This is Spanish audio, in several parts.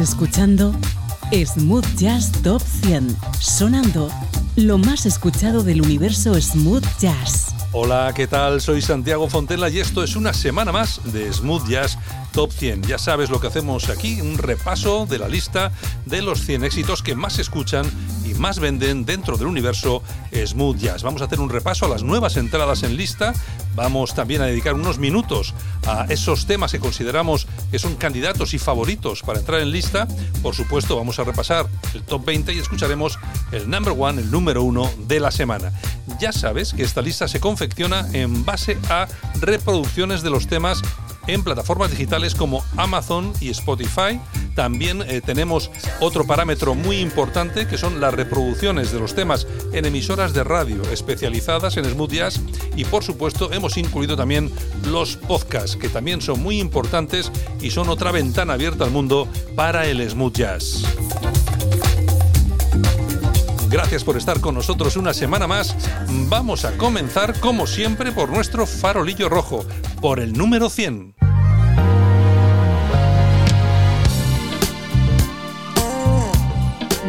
Escuchando Smooth Jazz Top 100, sonando lo más escuchado del universo Smooth Jazz. Hola, ¿qué tal? Soy Santiago Fontela y esto es una semana más de Smooth Jazz Top 100. Ya sabes lo que hacemos aquí, un repaso de la lista de los 100 éxitos que más escuchan y más venden dentro del universo Smooth Jazz. Vamos a hacer un repaso a las nuevas entradas en lista. Vamos también a dedicar unos minutos a esos temas que consideramos que son candidatos y favoritos para entrar en lista. Por supuesto, vamos a repasar el top 20 y escucharemos el number one, el número uno de la semana. Ya sabes que esta lista se confecciona en base a reproducciones de los temas en plataformas digitales como Amazon y Spotify. También eh, tenemos otro parámetro muy importante que son las reproducciones de los temas en emisoras de radio especializadas en smooth jazz y por supuesto hemos incluido también los podcasts que también son muy importantes y son otra ventana abierta al mundo para el smooth jazz. Gracias por estar con nosotros una semana más. Vamos a comenzar, como siempre, por nuestro farolillo rojo, por el número 100.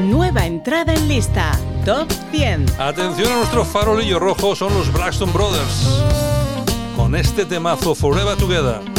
Nueva entrada en lista, Top 100. Atención a nuestro farolillo rojo, son los Braxton Brothers. Con este temazo Forever Together.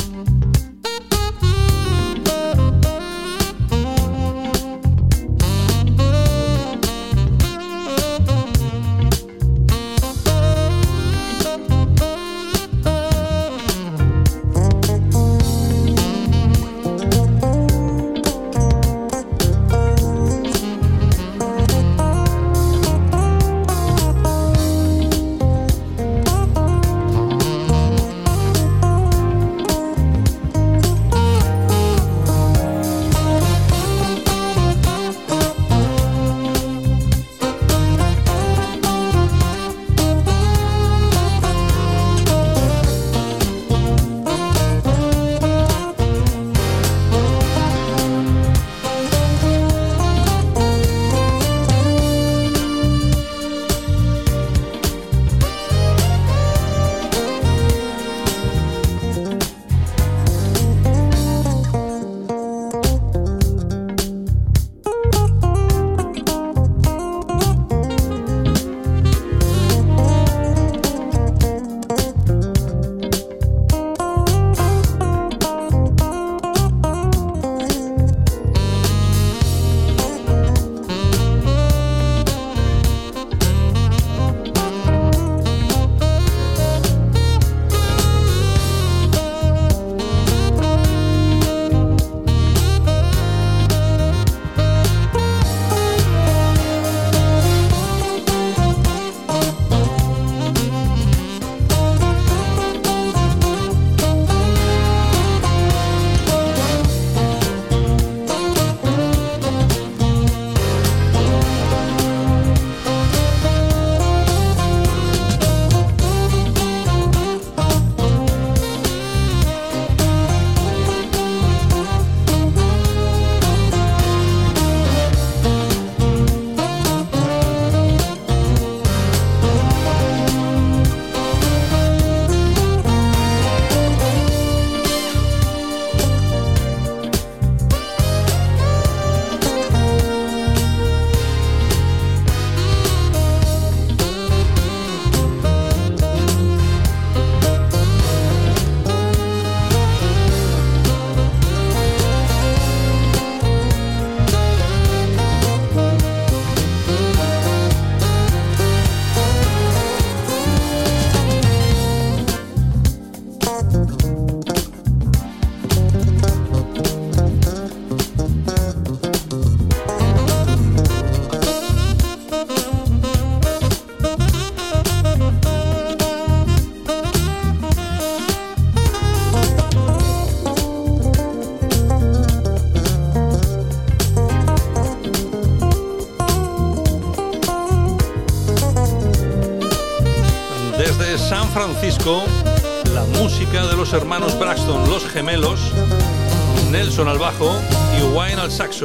Al bajo y Wayne al saxo.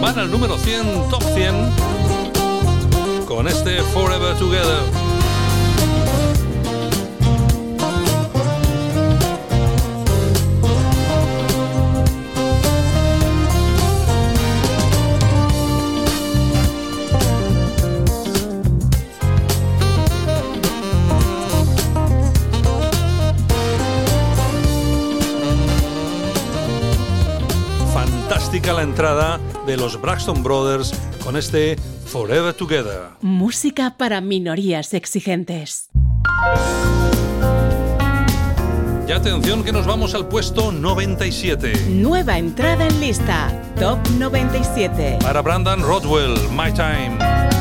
Van al número 100, top 100, con este Forever Together. De los Braxton Brothers con este Forever Together. Música para minorías exigentes. Y atención que nos vamos al puesto 97. Nueva entrada en lista, Top 97. Para Brandon Rodwell, My Time.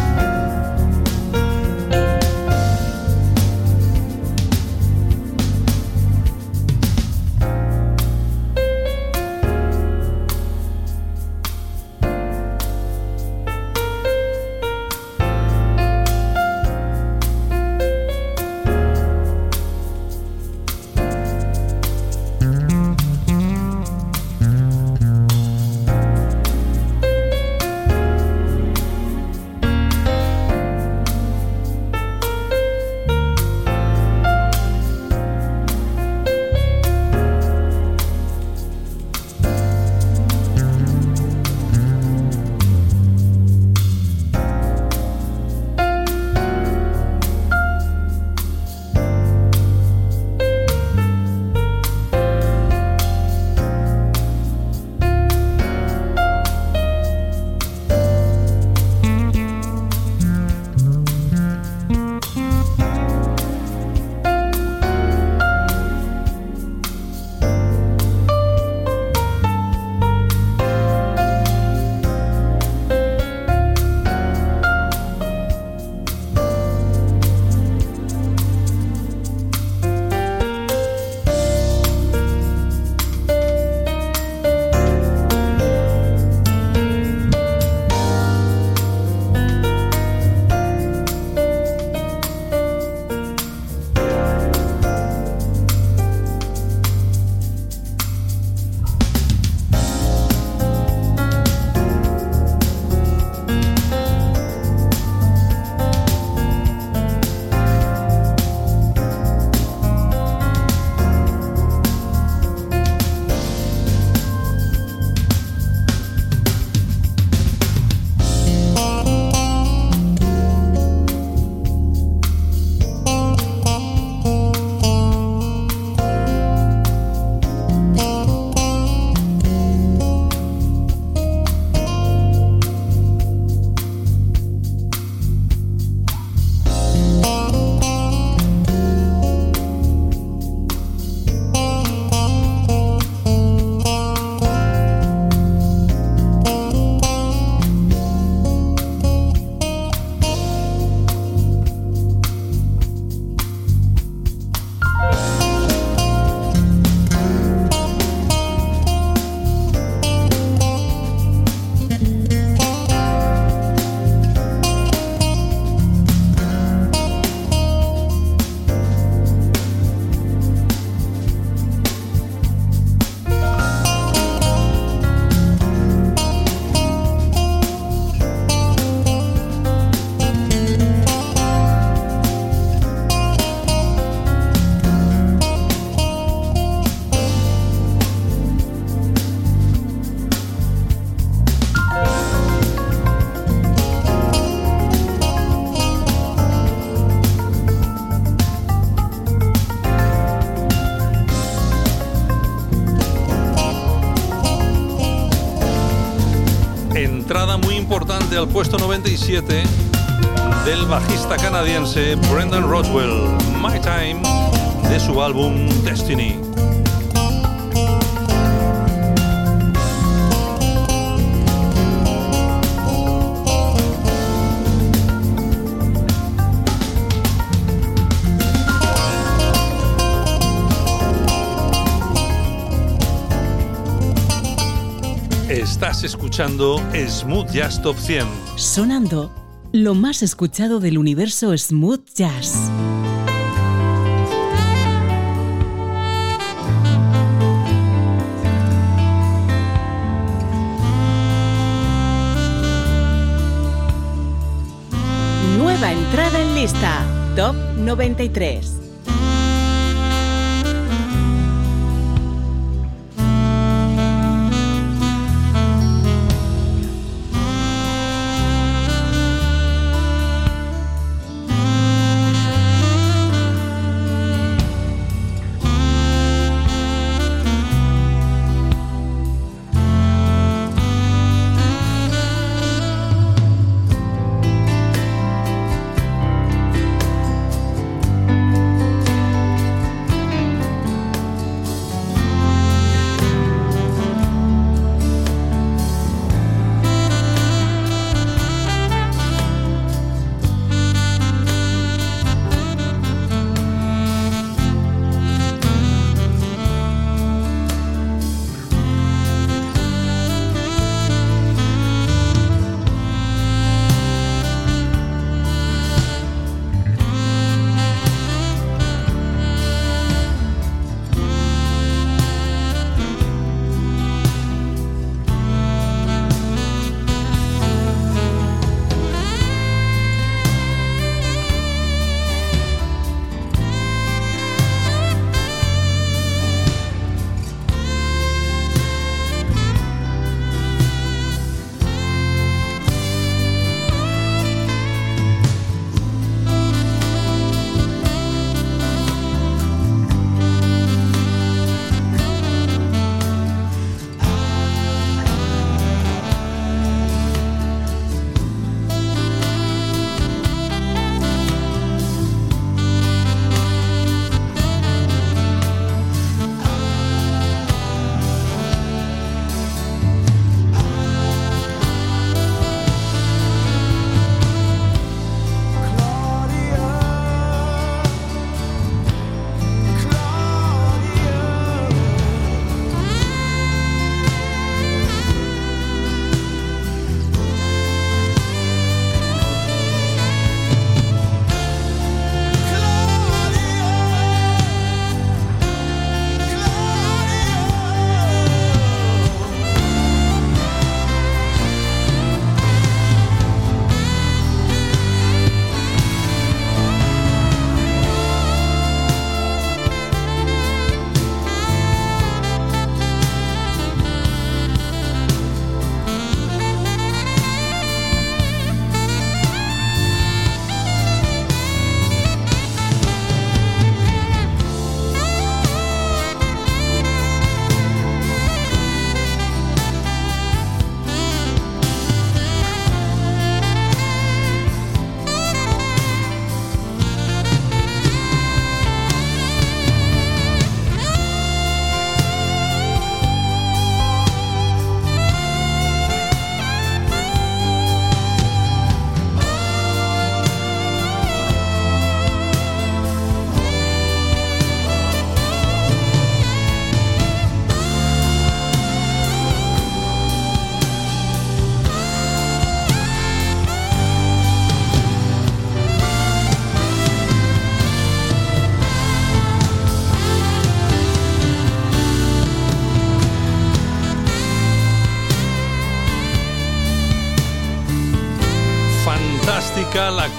Al puesto 97 del bajista canadiense Brendan Rodwell, My Time, de su álbum Destiny. Estás escuchando Smooth Jazz Top 100. Sonando lo más escuchado del universo Smooth Jazz. Nueva entrada en lista, Top 93.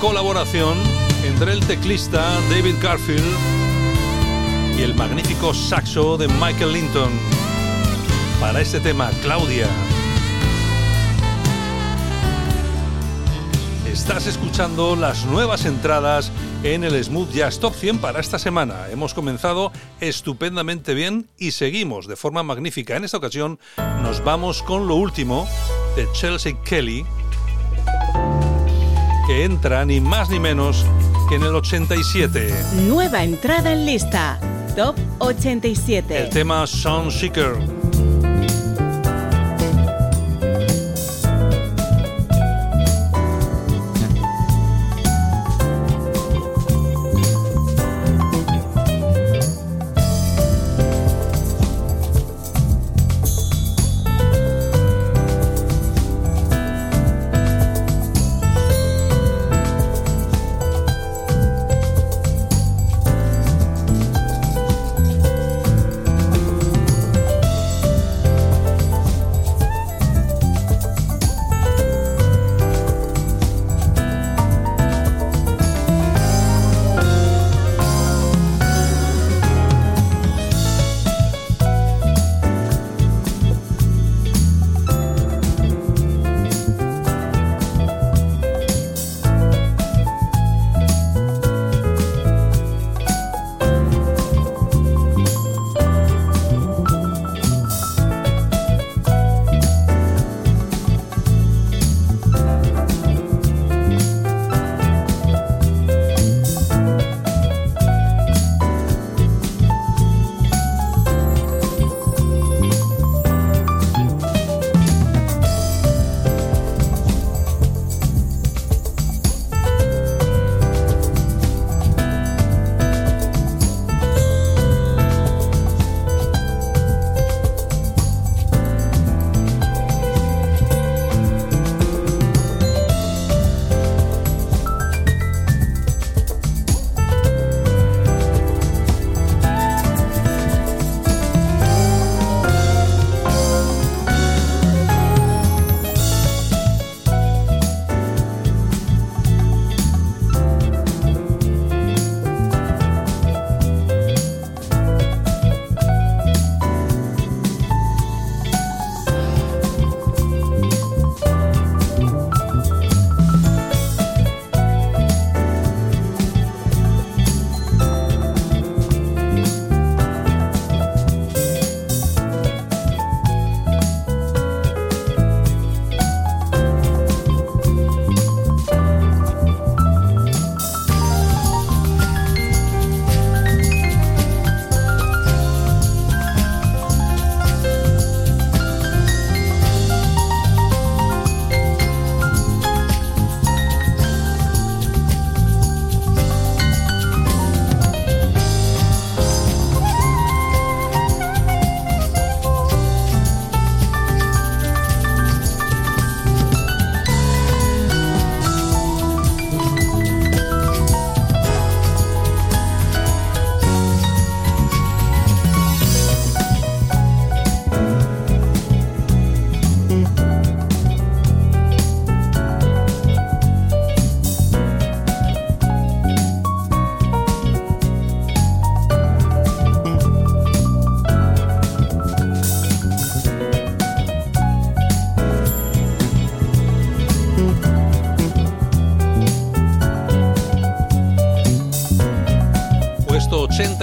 Colaboración entre el teclista David Garfield y el magnífico saxo de Michael Linton. Para este tema, Claudia. Estás escuchando las nuevas entradas en el Smooth Jazz Top 100 para esta semana. Hemos comenzado estupendamente bien y seguimos de forma magnífica. En esta ocasión nos vamos con lo último de Chelsea Kelly, que entra ni más ni menos que en el 87. Nueva entrada en lista, Top 87. El tema Sound Seeker.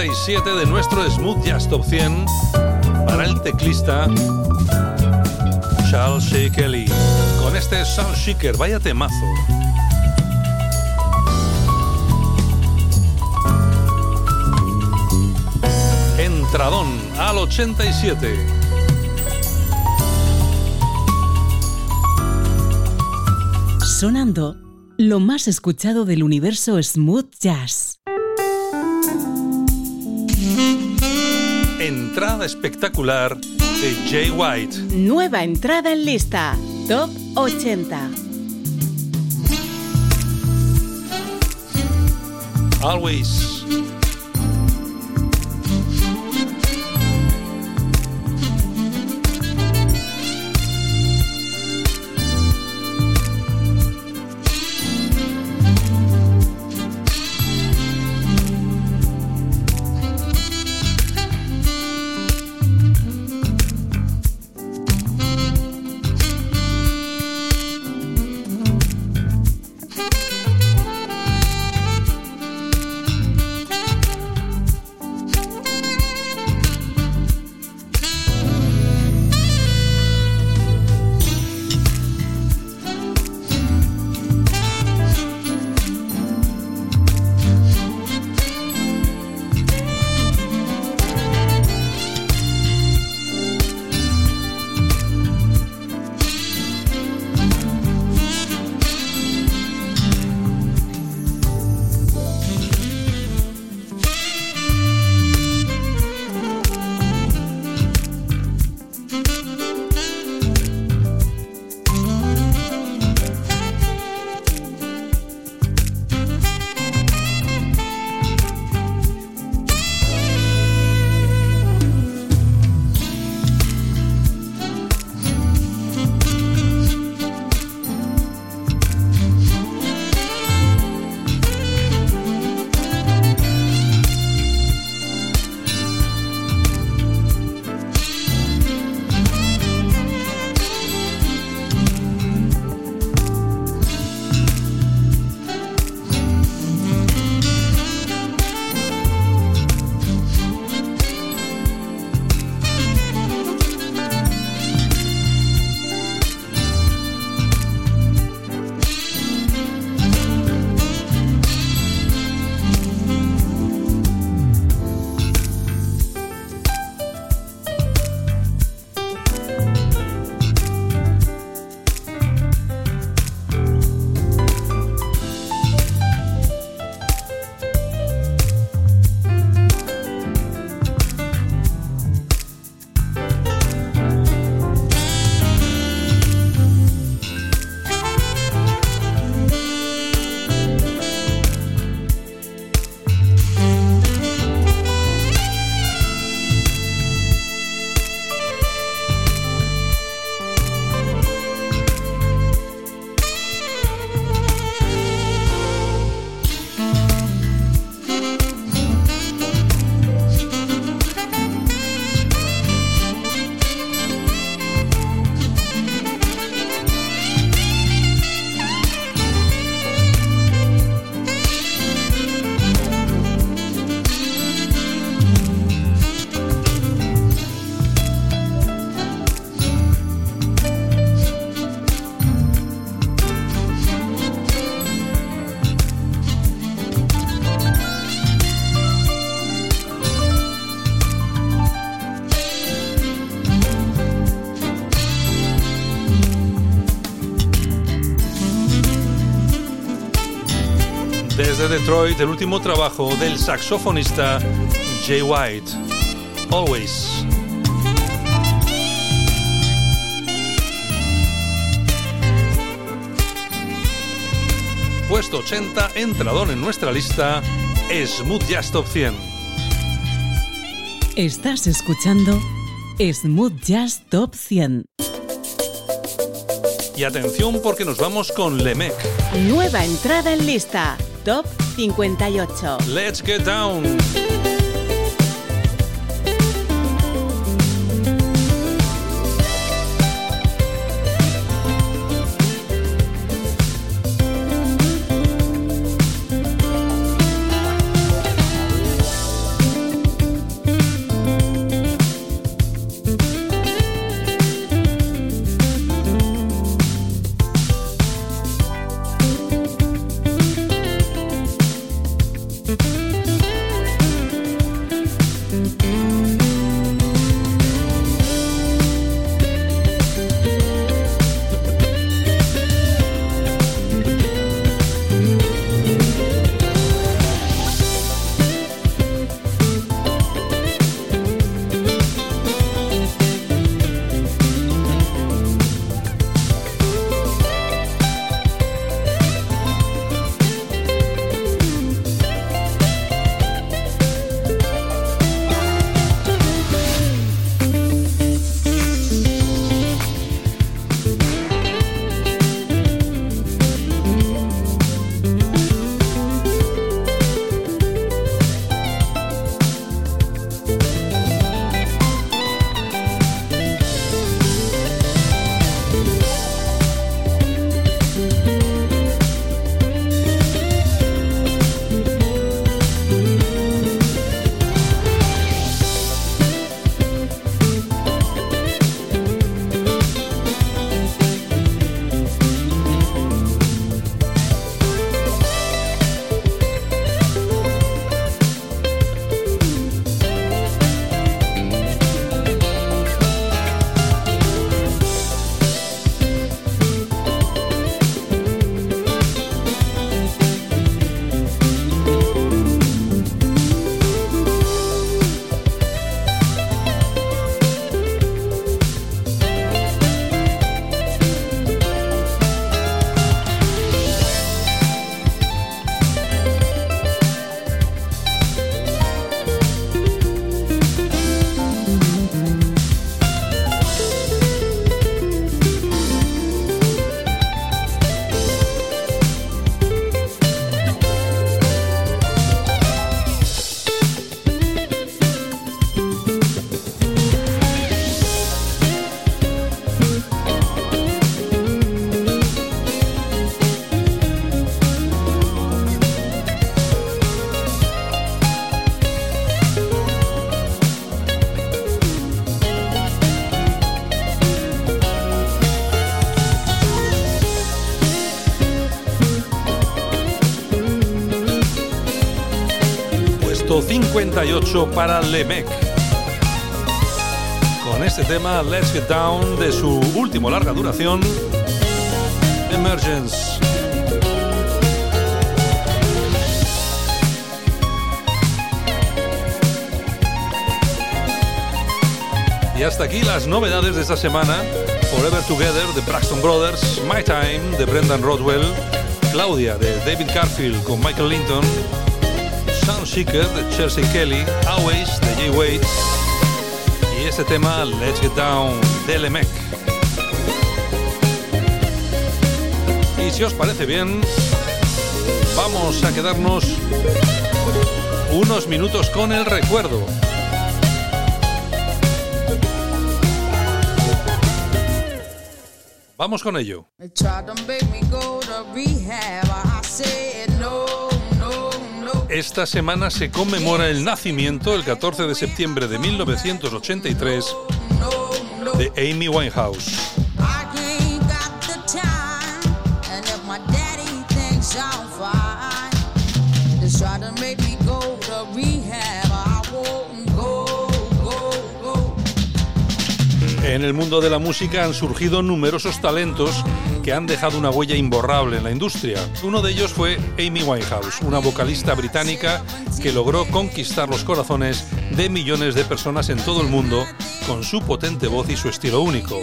De nuestro Smooth Jazz Top 100 para el teclista Charles Kelly con este Sound Shaker, vaya temazo. Entradón al 87. Sonando lo más escuchado del universo Smooth Jazz. Espectacular de Jay White. Nueva entrada en lista, Top 80. Always. Detroit el último trabajo del saxofonista Jay White, Always. Puesto 80, entradón en nuestra lista, Smooth Jazz Top 100. Estás escuchando Smooth Jazz Top 100. Y atención porque nos vamos con Lemec. Nueva entrada en lista, Top 58. Let's get down. 58 para Lemec. Con este tema, Let's Get Down, de su último larga duración, Emergence. Y hasta aquí las novedades de esta semana. Forever Together de Braxton Brothers, My Time de Brendan Rodwell, Claudia de David Garfield con Michael Linton, Soundseeker de Chelsea Kelly, Always de Jay Wade y este tema Let's Get Down de Lemec. Y si os parece bien, vamos a quedarnos unos minutos con el recuerdo. Vamos con ello. Esta semana se conmemora el nacimiento, el 14 de septiembre de 1983, de Amy Winehouse. En el mundo de la música han surgido numerosos talentos que han dejado una huella imborrable en la industria. Uno de ellos fue Amy Winehouse, una vocalista británica que logró conquistar los corazones de millones de personas en todo el mundo con su potente voz y su estilo único.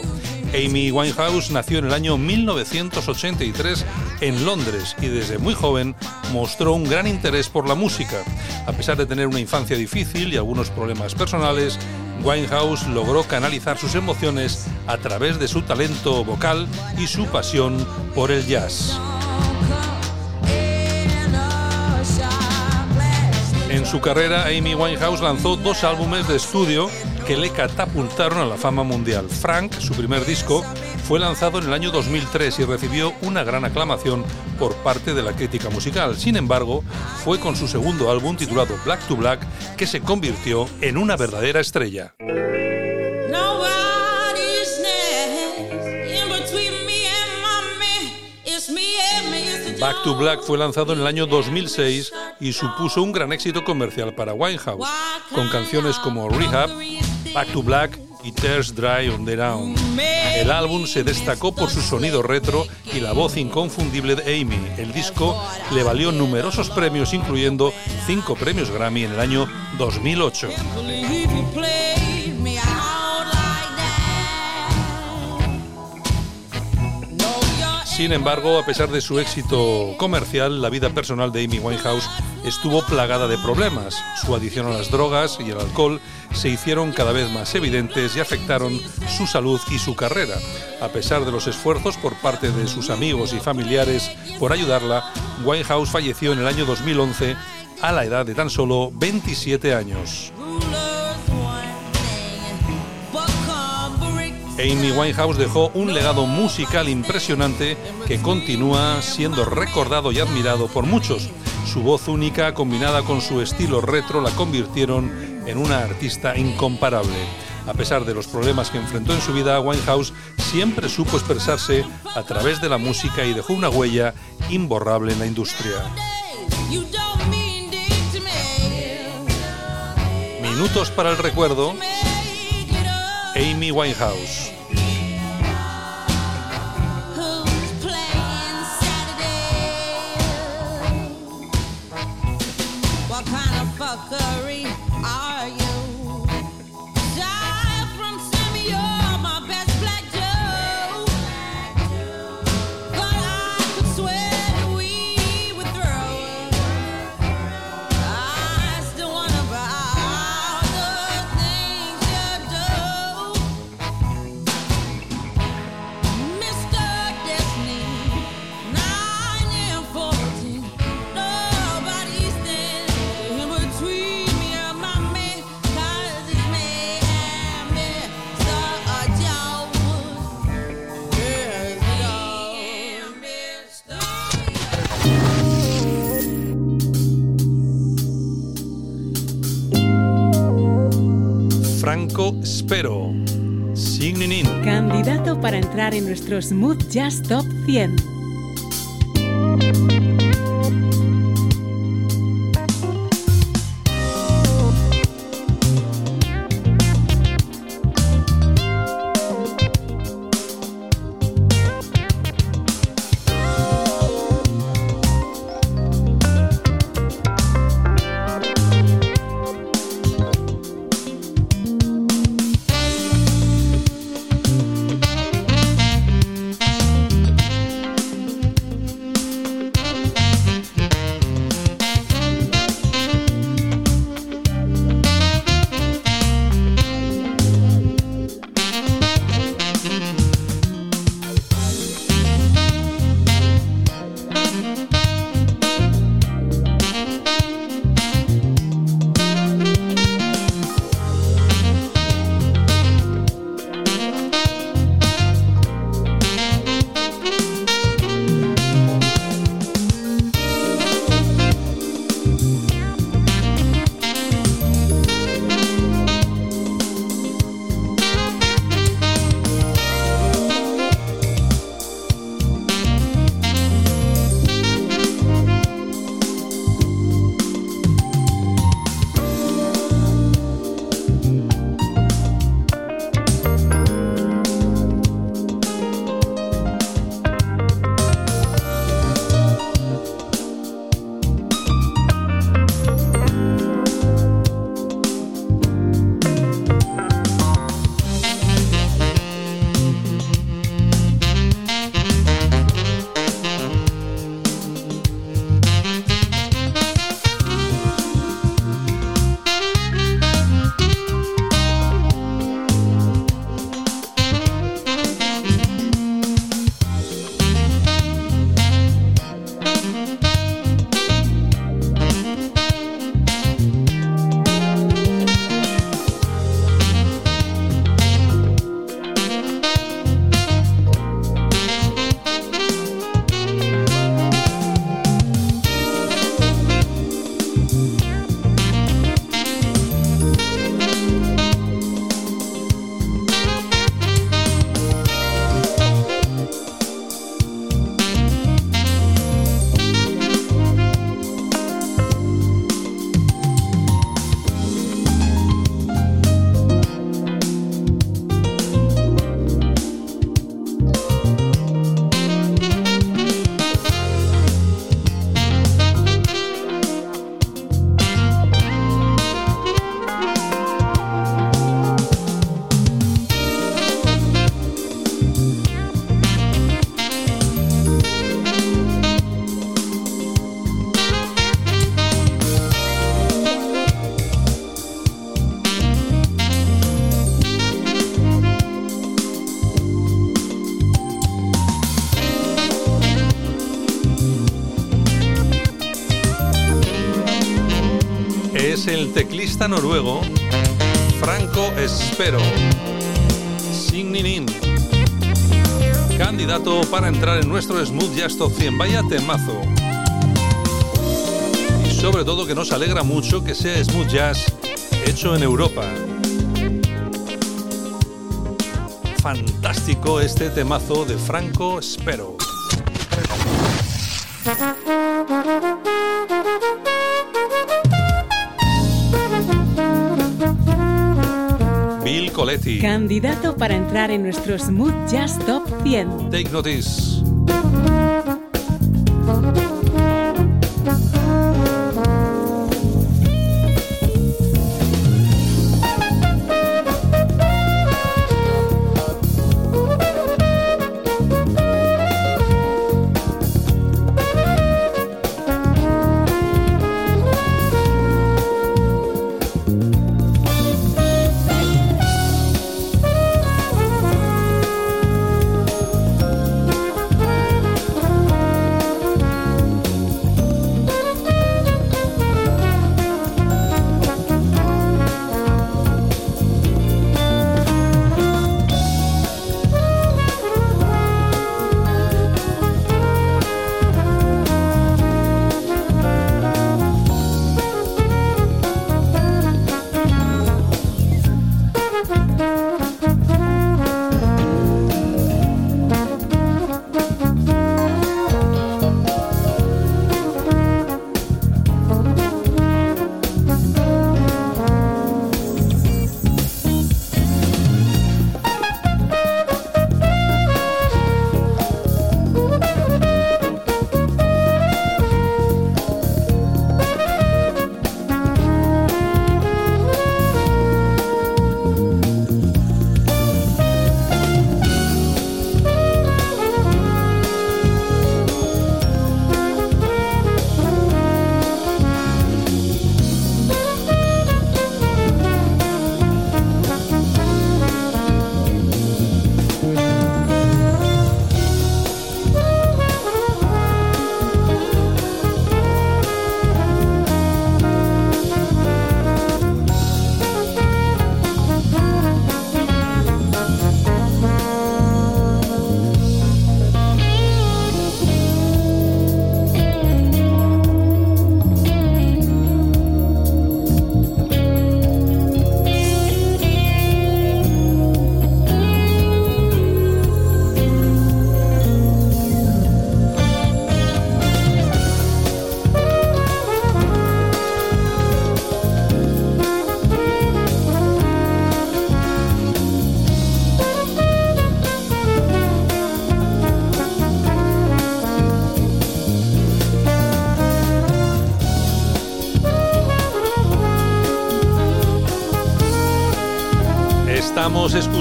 Amy Winehouse nació en el año 1983 en Londres y desde muy joven mostró un gran interés por la música. A pesar de tener una infancia difícil y algunos problemas personales, Winehouse logró canalizar sus emociones a través de su talento vocal y su pasión por el jazz. En su carrera, Amy Winehouse lanzó dos álbumes de estudio que le catapultaron a la fama mundial. Frank, su primer disco, fue lanzado en el año 2003 y recibió una gran aclamación por parte de la crítica musical. Sin embargo, fue con su segundo álbum titulado Black to Black que se convirtió en una verdadera estrella. Back to Black fue lanzado en el año 2006 y supuso un gran éxito comercial para Winehouse, con canciones como Rehab, Back to Black y Tears Dry on the Down. El álbum se destacó por su sonido retro y la voz inconfundible de Amy. El disco le valió numerosos premios, incluyendo cinco premios Grammy en el año 2008. Sin embargo, a pesar de su éxito comercial, la vida personal de Amy Winehouse estuvo plagada de problemas. Su adicción a las drogas y el alcohol se hicieron cada vez más evidentes y afectaron su salud y su carrera. A pesar de los esfuerzos por parte de sus amigos y familiares por ayudarla, Winehouse falleció en el año 2011 a la edad de tan solo 27 años. Amy Winehouse dejó un legado musical impresionante que continúa siendo recordado y admirado por muchos. Su voz única combinada con su estilo retro la convirtieron en una artista incomparable. A pesar de los problemas que enfrentó en su vida, Winehouse siempre supo expresarse a través de la música y dejó una huella imborrable en la industria. Minutos para el recuerdo Amy Winehouse. Signin Candidato para entrar en nuestro Smooth Jazz Top 100. El teclista noruego Franco Espero. Ninin. Candidato para entrar en nuestro Smooth Jazz Top 100. Vaya temazo. Y sobre todo que nos alegra mucho que sea Smooth Jazz hecho en Europa. Fantástico este temazo de Franco Espero. Candidato para entrar en nuestro Smooth Jazz Top 100. Take notice.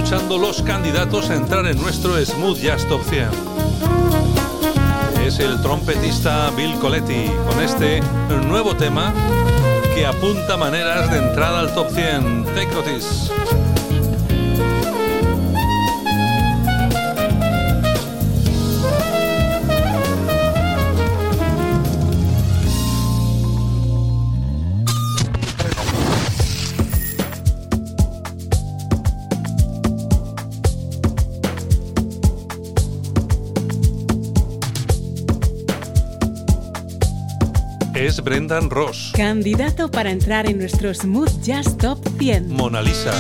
Escuchando los candidatos a entrar en nuestro Smooth Jazz Top 100. Es el trompetista Bill Coletti con este nuevo tema que apunta maneras de entrada al top 100. Take notice. Brendan Ross. Candidato para entrar en nuestro Smooth Jazz Top 100. Mona Lisa.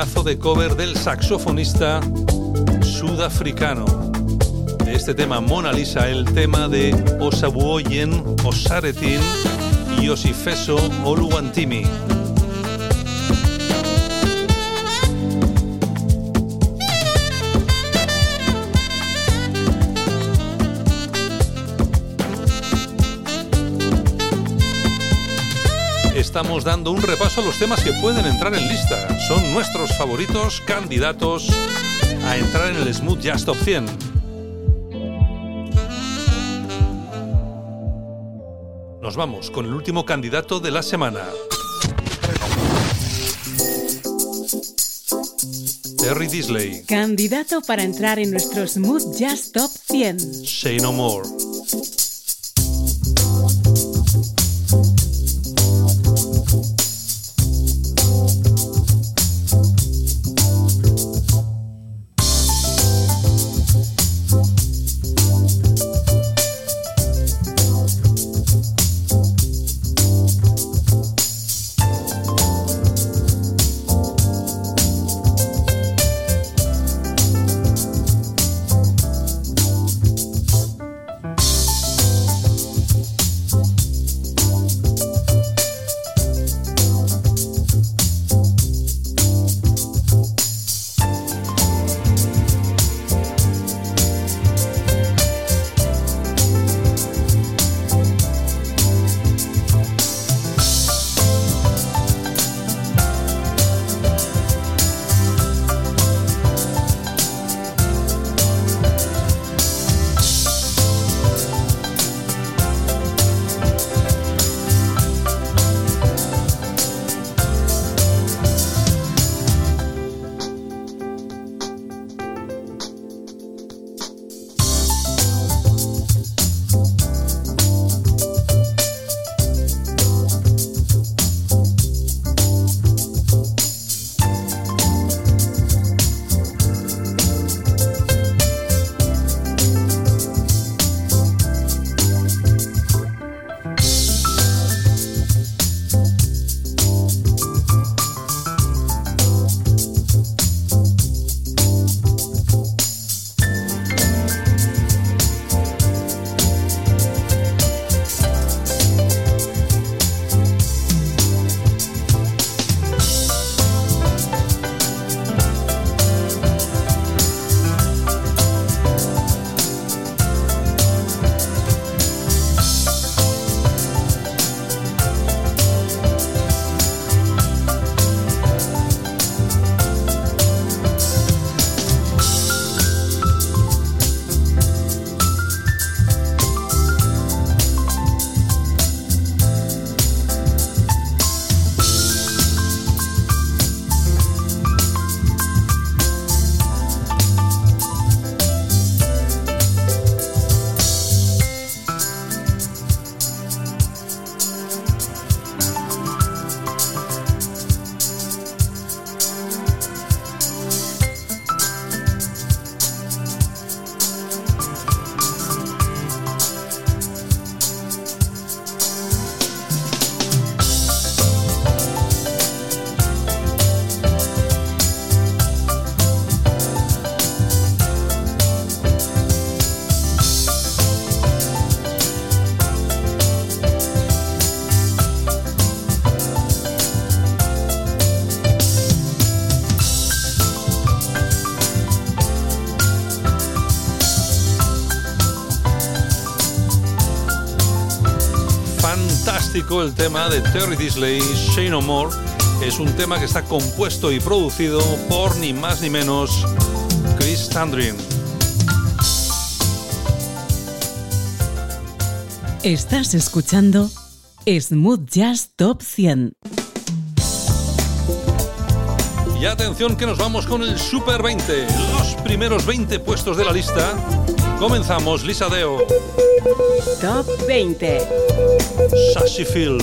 Pedazo de cover del saxofonista sudafricano. De este tema Mona Lisa, el tema de Osabuoyen Osaretin y Osifeso Oluwantimi. Estamos dando un repaso a los temas que pueden entrar en lista. Son nuestros favoritos candidatos a entrar en el Smooth Jazz Top 100. Nos vamos con el último candidato de la semana. Terry Disley. Candidato para entrar en nuestro Smooth Jazz Top 100. Say No More. El tema de Terry Disley, Shane O'More. Es un tema que está compuesto y producido por ni más ni menos Chris Tandrin. Estás escuchando Smooth Jazz Top 100. Y atención que nos vamos con el Super 20, los primeros 20 puestos de la lista. Comenzamos, Lisa Deo. Top 20. Sassy Phil.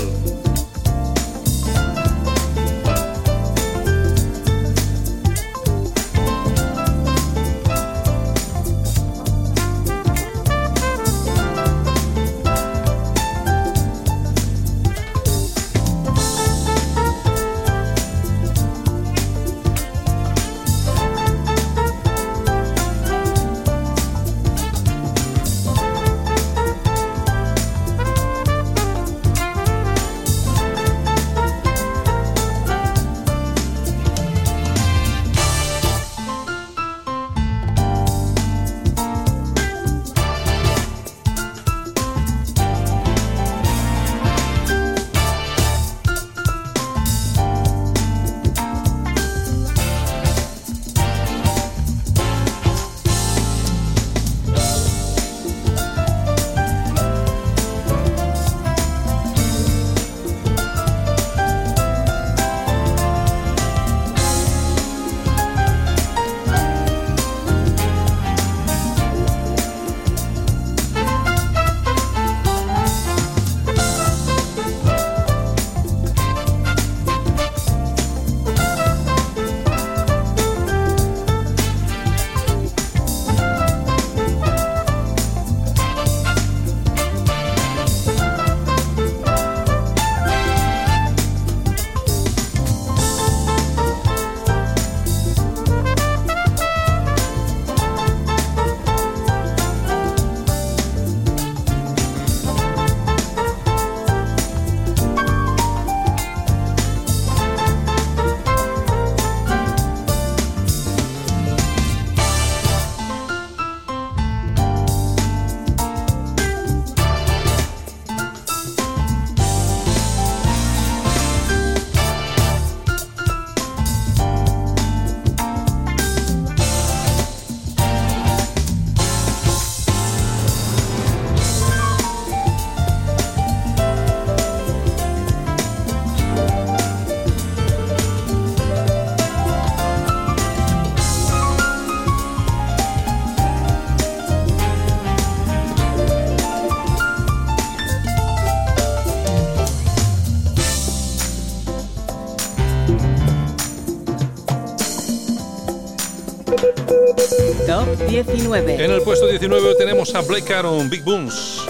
19. En el puesto 19 tenemos a Blake Aaron, Big Booms.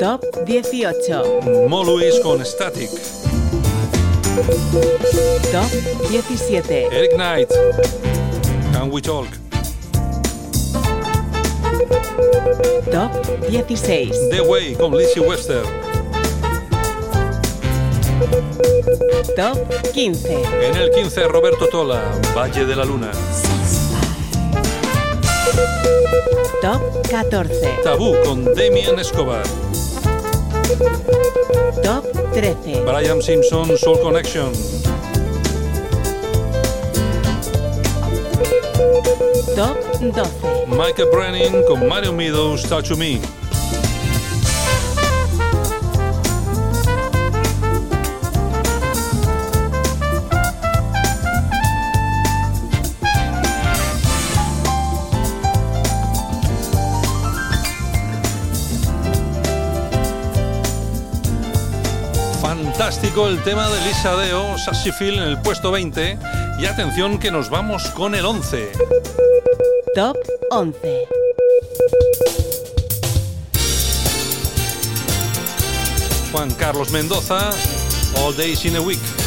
Top 18. Mo Luis con Static. Top 17. Eric Knight, Can We Talk. Top 16. The Way con Lizzie Webster. Top 15. En el 15 Roberto Tola, Valle de la Luna. Top 14. Tabú con Damien Escobar. Top 13. Brian Simpson, Soul Connection. Top 12. Michael Brennan con Mario Meadows, Touch to Me. Fantástico el tema de Lisa Deo, Sassy Phil en el puesto 20. Y atención que nos vamos con el 11. Top 11. Juan Carlos Mendoza, All Days in a Week.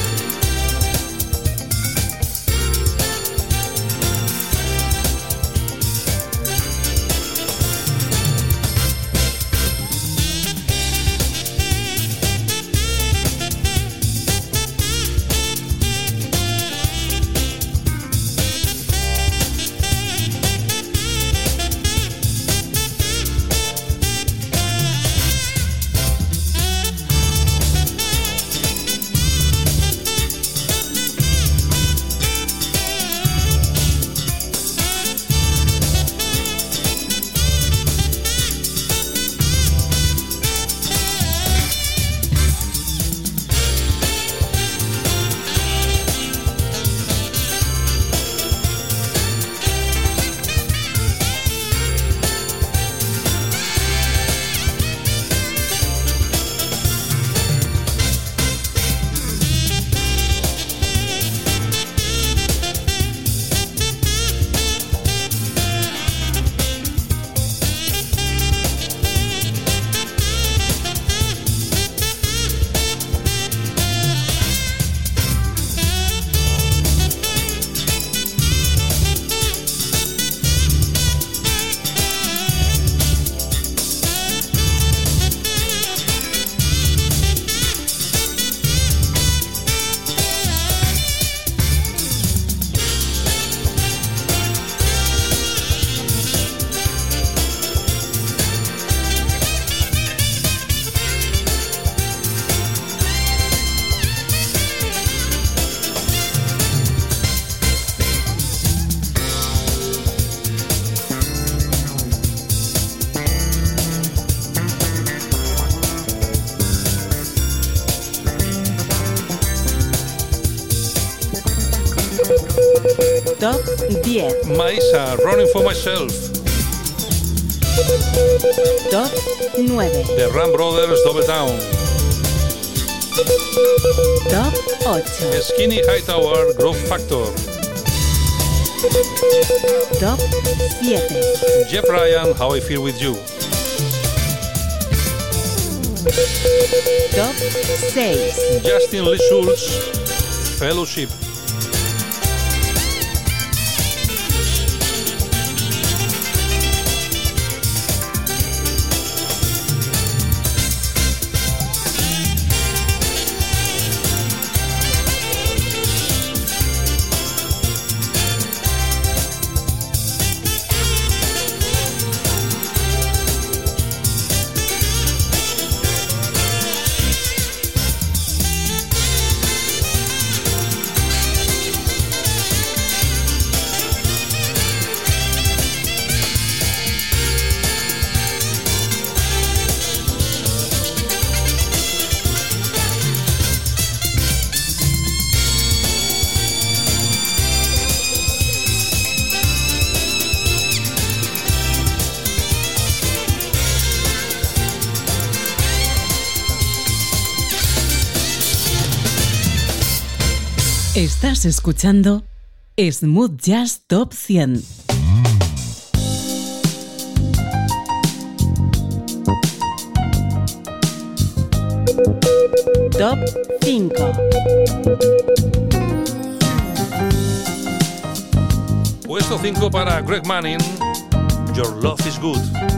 Maisa, Running for Myself. Top 9. The Ram Brothers, Double Down. Top 8. Skinny Hightower, Growth Factor. Top 7. Jeff Ryan, How I Feel With You. Top 6. Justin Lee Schultz, Fellowship. Estás escuchando Smooth Jazz Top 100. Top 5. Puesto 5 para Greg Manning. Your Love is Good.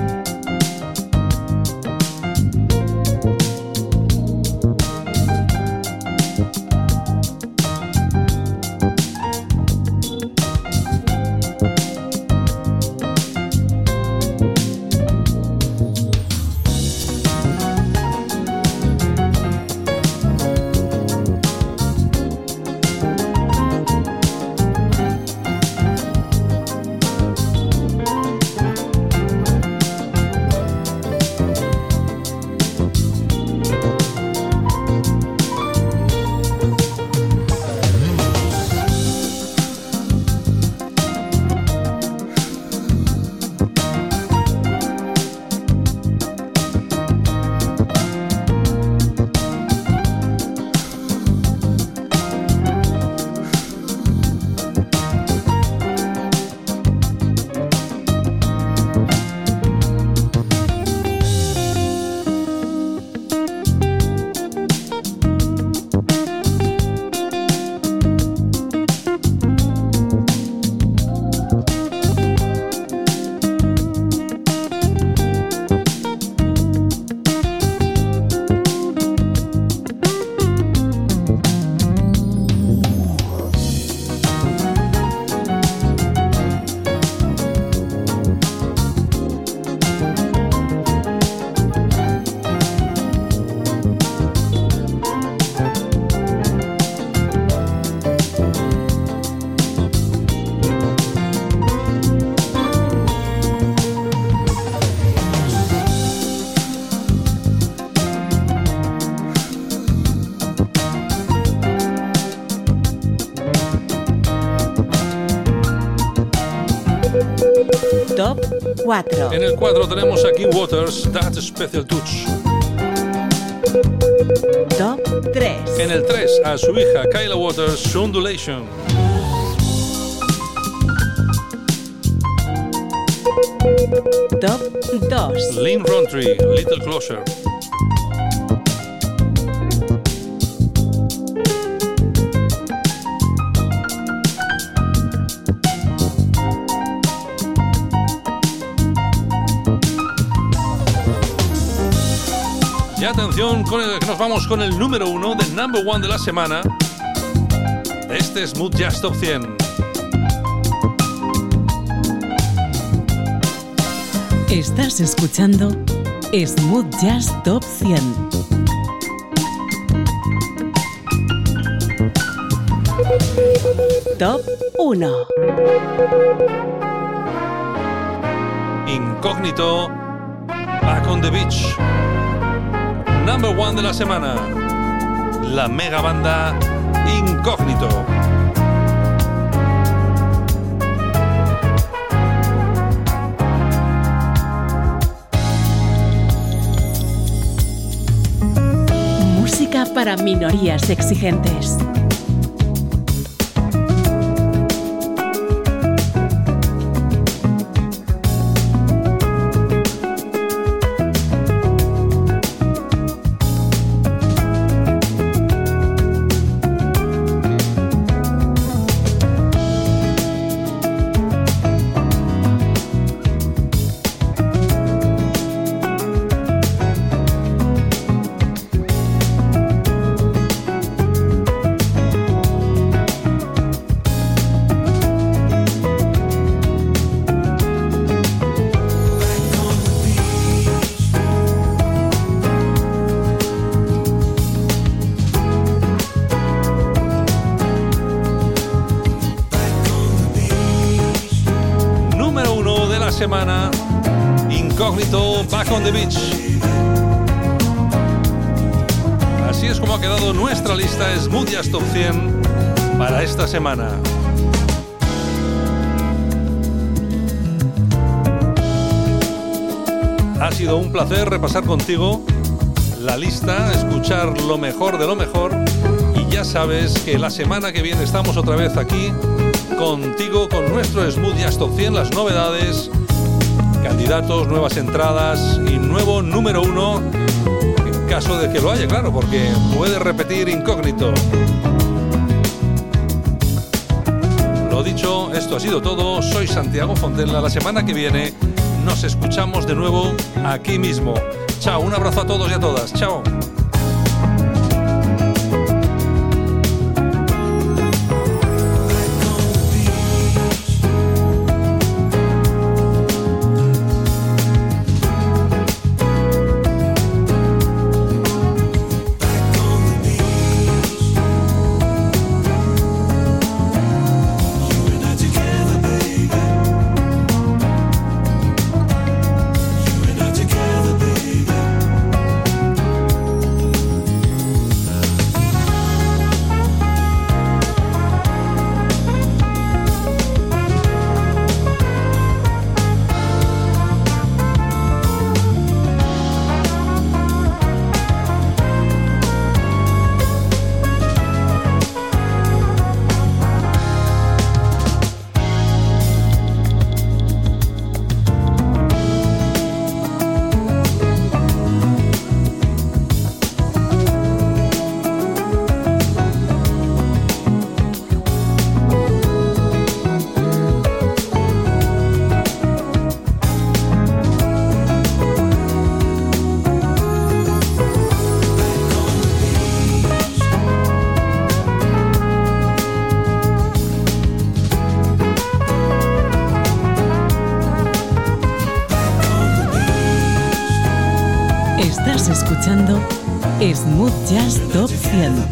4. En el 4 tenemos a King Waters, That Special Touch. Top 3. En el 3 a su hija Kyla Waters, Undulation. Top 2. Lynn Rountree, Little Closer. Con el que nos vamos con el número uno del number one de la semana. Este es Smooth Jazz Top 100. Estás escuchando Smooth Jazz Top 100. Top 1. Incógnito, Back on the Beach. Number one de la semana. La mega banda Incógnito. Música para minorías exigentes. Así es como ha quedado nuestra lista Smooth Jazz Top 100 para esta semana. Ha sido un placer repasar contigo la lista, escuchar lo mejor de lo mejor y ya sabes que la semana que viene estamos otra vez aquí contigo con nuestro Smooth Jazz Top 100, las novedades, candidatos, nuevas entradas y nuevo número uno en caso de que lo haya, claro, porque puede repetir incógnito. Lo dicho, esto ha sido todo. Soy Santiago Fontella. La semana que viene nos escuchamos de nuevo aquí mismo. Chao, un abrazo a todos y a todas. Chao. Jazz Top 100.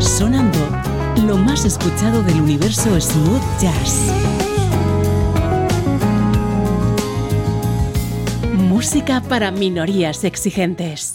Sonando lo más escuchado del universo Smooth Jazz. Música para minorías exigentes.